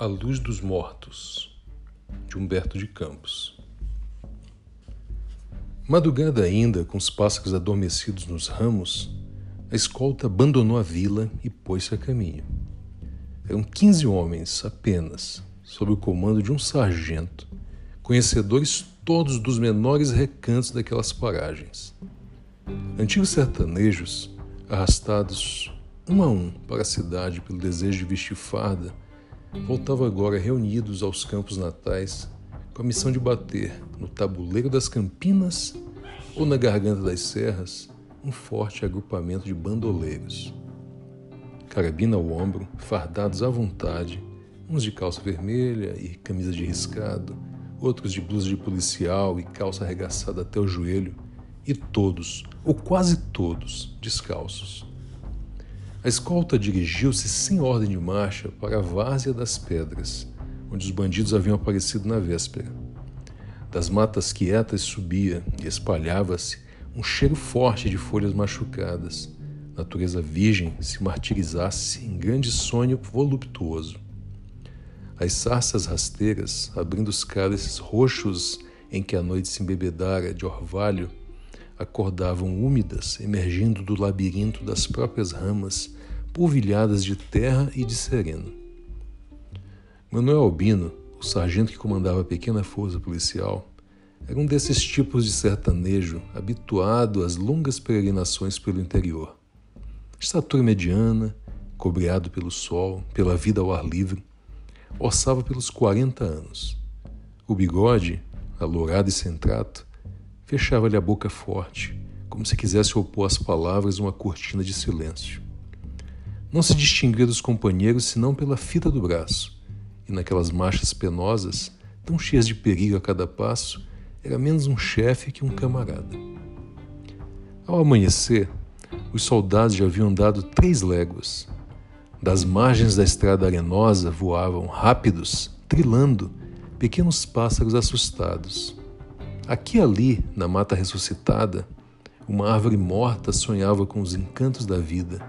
A Luz dos Mortos, de Humberto de Campos. Madrugada ainda, com os pássaros adormecidos nos ramos, a escolta abandonou a vila e pôs-se a caminho. Eram quinze homens apenas, sob o comando de um sargento, conhecedores todos dos menores recantos daquelas paragens. Antigos sertanejos, arrastados um a um para a cidade pelo desejo de vestir farda, voltavam agora reunidos aos campos natais com a missão de bater no tabuleiro das campinas ou na garganta das serras um forte agrupamento de bandoleiros. Carabina ao ombro, fardados à vontade, uns de calça vermelha e camisa de riscado, outros de blusa de policial e calça arregaçada até o joelho, e todos, ou quase todos, descalços. A escolta dirigiu-se sem ordem de marcha para a várzea das pedras, onde os bandidos haviam aparecido na véspera. Das matas quietas subia e espalhava-se um cheiro forte de folhas machucadas, natureza virgem se martirizasse em grande sonho voluptuoso. As sarças rasteiras, abrindo os cálices roxos em que a noite se embebedara de orvalho, acordavam úmidas, emergindo do labirinto das próprias ramas, polvilhadas de terra e de sereno. Manuel Albino, o sargento que comandava a pequena força policial, era um desses tipos de sertanejo habituado às longas peregrinações pelo interior. Estatura mediana, cobreado pelo sol, pela vida ao ar livre, orçava pelos 40 anos. O bigode, alourado e sem trato, Fechava-lhe a boca forte, como se quisesse opor às palavras uma cortina de silêncio. Não se distinguia dos companheiros senão pela fita do braço, e naquelas marchas penosas, tão cheias de perigo a cada passo, era menos um chefe que um camarada. Ao amanhecer, os soldados já haviam andado três léguas. Das margens da estrada arenosa voavam, rápidos, trilando, pequenos pássaros assustados. Aqui e ali, na mata ressuscitada, uma árvore morta sonhava com os encantos da vida,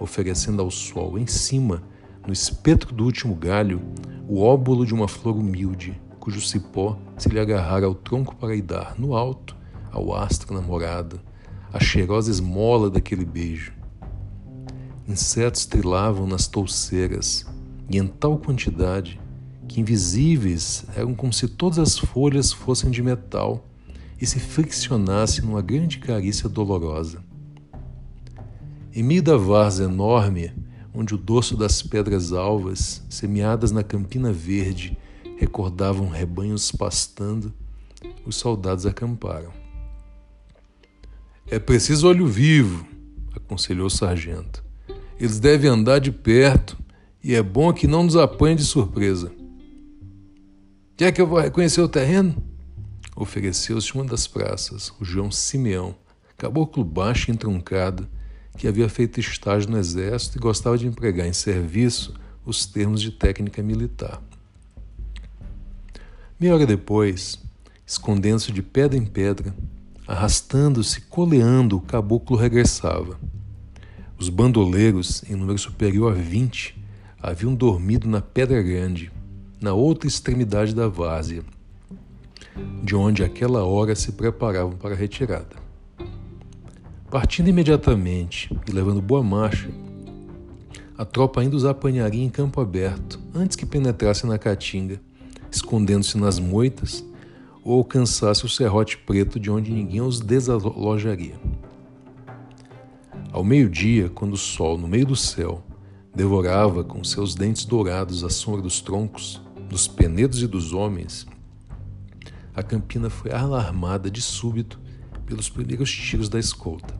oferecendo ao sol, em cima, no espectro do último galho, o óbolo de uma flor humilde, cujo cipó se lhe agarrara ao tronco para dar, no alto, ao astro namorado, a cheirosa esmola daquele beijo. Insetos trilavam nas touceiras, e em tal quantidade que invisíveis eram como se todas as folhas fossem de metal e se friccionassem numa grande carícia dolorosa. Em meio da várzea enorme, onde o dorso das pedras alvas, semeadas na campina verde, recordavam rebanhos pastando, os soldados acamparam. É preciso olho vivo, aconselhou o sargento. Eles devem andar de perto e é bom que não nos apanhem de surpresa. Quer que eu vá reconhecer o terreno? Ofereceu-se uma das praças, o João Simeão, caboclo baixo e entroncado, que havia feito estágio no exército e gostava de empregar em serviço os termos de técnica militar. Meia hora depois, escondendo-se de pedra em pedra, arrastando-se, coleando, o caboclo regressava. Os bandoleiros, em número superior a vinte, haviam dormido na Pedra Grande, na outra extremidade da várzea, de onde aquela hora se preparavam para a retirada. Partindo imediatamente e levando boa marcha, a tropa ainda os apanharia em campo aberto antes que penetrasse na caatinga, escondendo-se nas moitas ou alcançasse o serrote preto de onde ninguém os desalojaria. Ao meio-dia, quando o sol, no meio do céu, devorava com seus dentes dourados a sombra dos troncos, dos penedos e dos homens, a campina foi alarmada de súbito pelos primeiros tiros da escolta.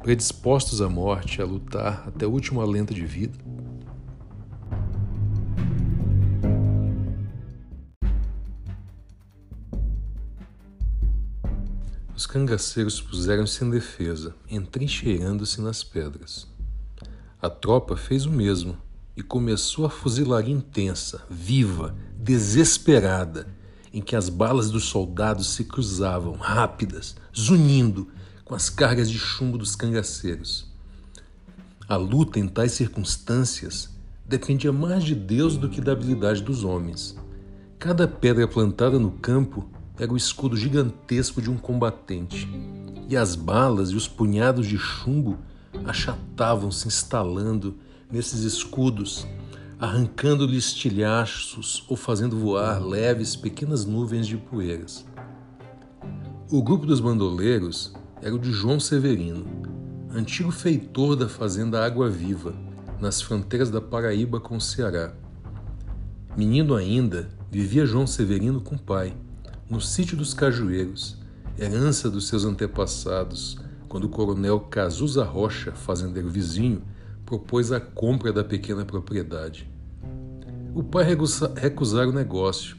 Predispostos à morte, a lutar até o último alento de vida, os cangaceiros puseram-se em defesa, entrincheirando-se nas pedras. A tropa fez o mesmo e começou a fuzilaria intensa, viva, desesperada, em que as balas dos soldados se cruzavam, rápidas, zunindo com as cargas de chumbo dos cangaceiros. A luta em tais circunstâncias dependia mais de Deus do que da habilidade dos homens. Cada pedra plantada no campo era o escudo gigantesco de um combatente, e as balas e os punhados de chumbo achatavam-se instalando nesses escudos, arrancando-lhes estilhaços ou fazendo voar leves pequenas nuvens de poeiras. O grupo dos bandoleiros era o de João Severino, antigo feitor da fazenda Água Viva, nas fronteiras da Paraíba com o Ceará. Menino ainda, vivia João Severino com o pai, no sítio dos Cajueiros, herança dos seus antepassados, quando o coronel Cazuza Rocha, fazendeiro vizinho, propôs a compra da pequena propriedade. O pai recusara o negócio,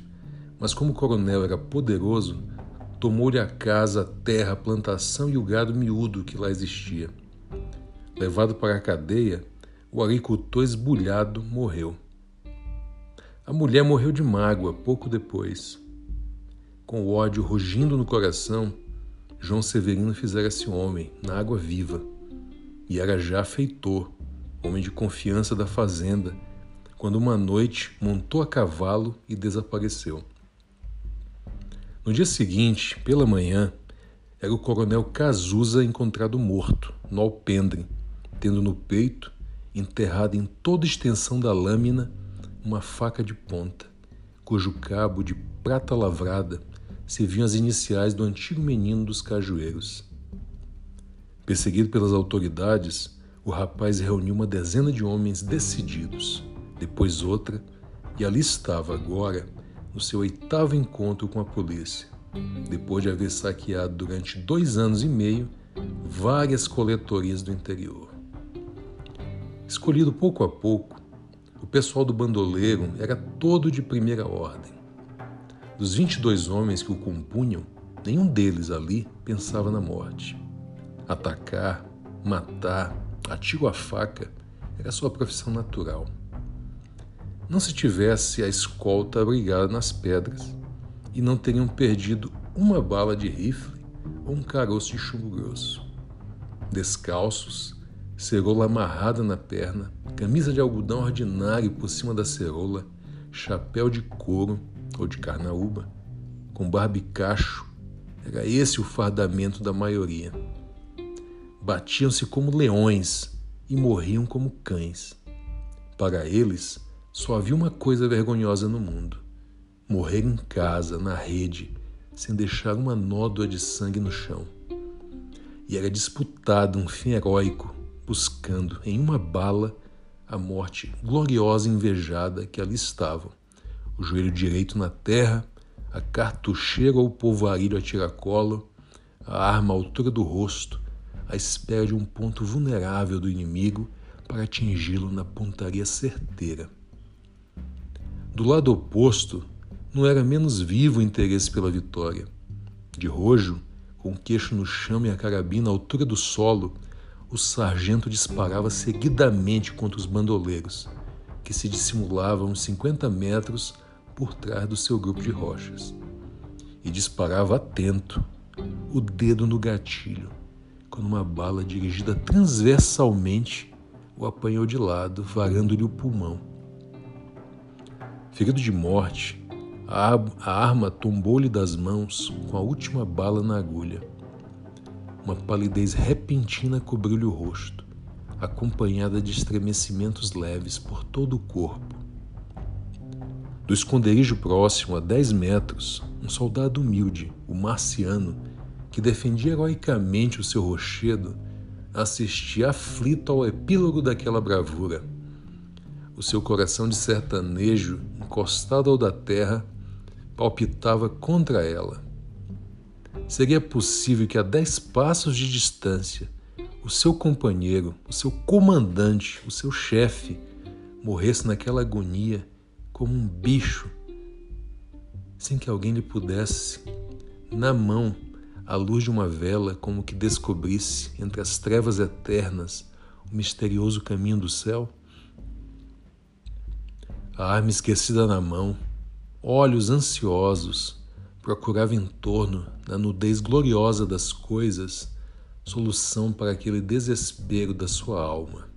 mas como o coronel era poderoso, tomou-lhe a casa, a terra, a plantação e o gado miúdo que lá existia. Levado para a cadeia, o agricultor esbulhado morreu. A mulher morreu de mágoa pouco depois. Com o ódio rugindo no coração, João Severino fizera-se homem, na água viva, e era já feitor, homem de confiança da fazenda, quando uma noite montou a cavalo e desapareceu. No dia seguinte, pela manhã, era o coronel Cazuza encontrado morto, no alpendre, tendo no peito, enterrado em toda a extensão da lâmina, uma faca de ponta, cujo cabo de prata lavrada serviam as iniciais do antigo menino dos cajueiros. Perseguido pelas autoridades, o rapaz reuniu uma dezena de homens decididos, depois outra, e ali estava agora, no seu oitavo encontro com a polícia, depois de haver saqueado durante dois anos e meio várias coletorias do interior. Escolhido pouco a pouco, o pessoal do bandoleiro era todo de primeira ordem. Dos 22 homens que o compunham, nenhum deles ali pensava na morte. Atacar, matar, a tiro a faca era sua profissão natural. Não se tivesse a escolta abrigada nas pedras e não teriam perdido uma bala de rifle ou um caroço de chumbo grosso. Descalços, cerola amarrada na perna, camisa de algodão ordinário por cima da cerola, chapéu de couro ou de carnaúba, com barbicacho, era esse o fardamento da maioria. Batiam-se como leões e morriam como cães. Para eles, só havia uma coisa vergonhosa no mundo: morrer em casa, na rede, sem deixar uma nódoa de sangue no chão. E era disputado um fim heróico buscando em uma bala a morte gloriosa e invejada que ali estavam, o joelho direito na terra, a cartucheira ou polvarilho a tiracolo, a arma à altura do rosto, à espera de um ponto vulnerável do inimigo para atingi-lo na pontaria certeira. Do lado oposto, não era menos vivo o interesse pela vitória. De rojo, com o queixo no chão e a carabina à altura do solo, o sargento disparava seguidamente contra os bandoleiros, que se dissimulavam uns 50 metros por trás do seu grupo de rochas. E disparava atento, o dedo no gatilho, quando uma bala dirigida transversalmente o apanhou de lado, varando-lhe o pulmão. Ferido de morte, a arma tombou-lhe das mãos com a última bala na agulha. Uma palidez repentina cobriu-lhe o rosto, acompanhada de estremecimentos leves por todo o corpo. Do esconderijo próximo, a dez metros, um soldado humilde, o marciano, que defendia heroicamente o seu rochedo, assistia aflito ao epílogo daquela bravura. O seu coração de sertanejo, encostado ao da terra, palpitava contra ela Seria possível que a dez passos de distância o seu companheiro, o seu comandante, o seu chefe morresse naquela agonia como um bicho, sem que alguém lhe pudesse, na mão, à luz de uma vela, como que descobrisse entre as trevas eternas o misterioso caminho do céu? A arma esquecida na mão, olhos ansiosos, procurava em torno, na nudez gloriosa das coisas, solução para aquele desespero da sua alma.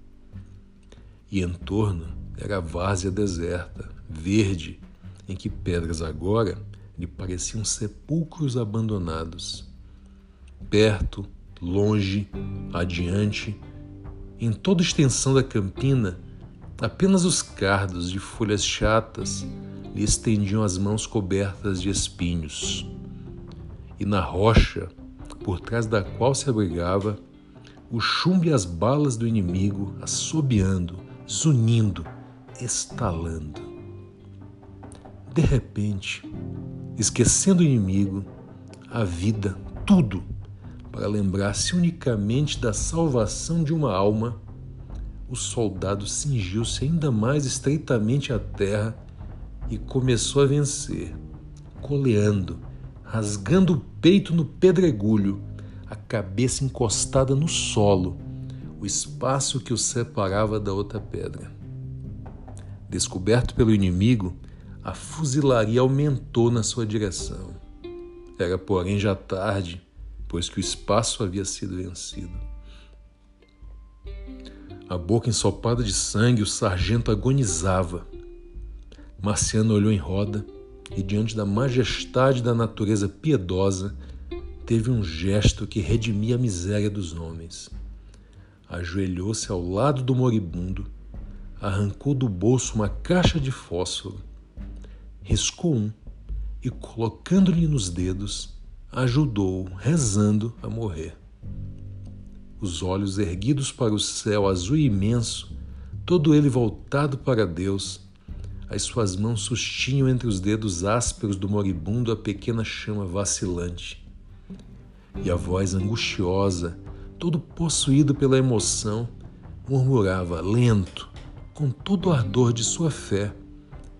E em torno, era a várzea deserta, verde, em que pedras agora lhe pareciam sepulcros abandonados. Perto, longe, adiante, em toda a extensão da campina, apenas os cardos de folhas chatas lhe estendiam as mãos cobertas de espinhos. E na rocha, por trás da qual se abrigava, o chumbo e as balas do inimigo assobiando, zunindo, estalando. De repente, esquecendo o inimigo, a vida, tudo, para lembrar-se unicamente da salvação de uma alma, o soldado cingiu-se ainda mais estreitamente à terra e começou a vencer, coleando, rasgando o peito no pedregulho, a cabeça encostada no solo, o espaço que o separava da outra pedra. Descoberto pelo inimigo, a fuzilaria aumentou na sua direção. Era, porém, já tarde, pois que o espaço havia sido vencido. A boca ensopada de sangue, o sargento agonizava. Marciano olhou em roda e, diante da majestade da natureza piedosa, teve um gesto que redimia a miséria dos homens. Ajoelhou-se ao lado do moribundo, arrancou do bolso uma caixa de fósforo, riscou um e, colocando-lhe nos dedos, ajudou-o, rezando, a morrer. Os olhos erguidos para o céu azul imenso, todo ele voltado para Deus, as suas mãos sustinham entre os dedos ásperos do moribundo a pequena chama vacilante. E a voz angustiosa, todo possuído pela emoção, murmurava lento, com todo o ardor de sua fé,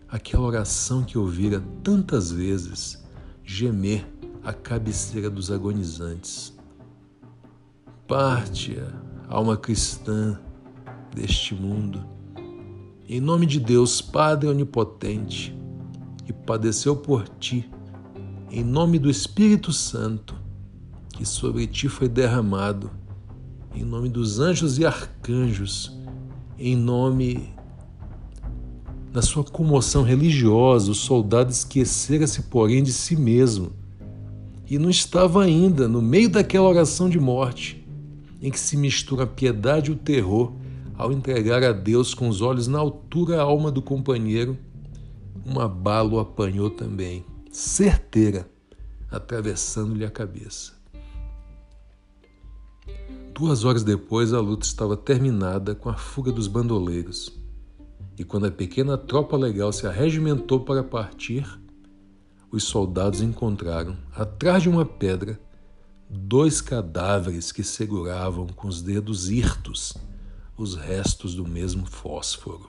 aquela oração que ouvira tantas vezes gemer à cabeceira dos agonizantes. Parte, alma cristã, deste mundo em nome de Deus, Padre Onipotente, que padeceu por ti, em nome do Espírito Santo, que sobre ti foi derramado, em nome dos anjos e arcanjos, em nome da sua comoção religiosa, o soldado esquecera-se, porém, de si mesmo e não estava ainda no meio daquela oração de morte, em que se mistura a piedade e o terror ao entregar a Deus com os olhos na altura a alma do companheiro, uma bala o apanhou também, certeira, atravessando-lhe a cabeça. Duas horas depois, a luta estava terminada com a fuga dos bandoleiros. E quando a pequena tropa legal se arregimentou para partir, os soldados encontraram, atrás de uma pedra, dois cadáveres que seguravam com os dedos hirtos os restos do mesmo fósforo.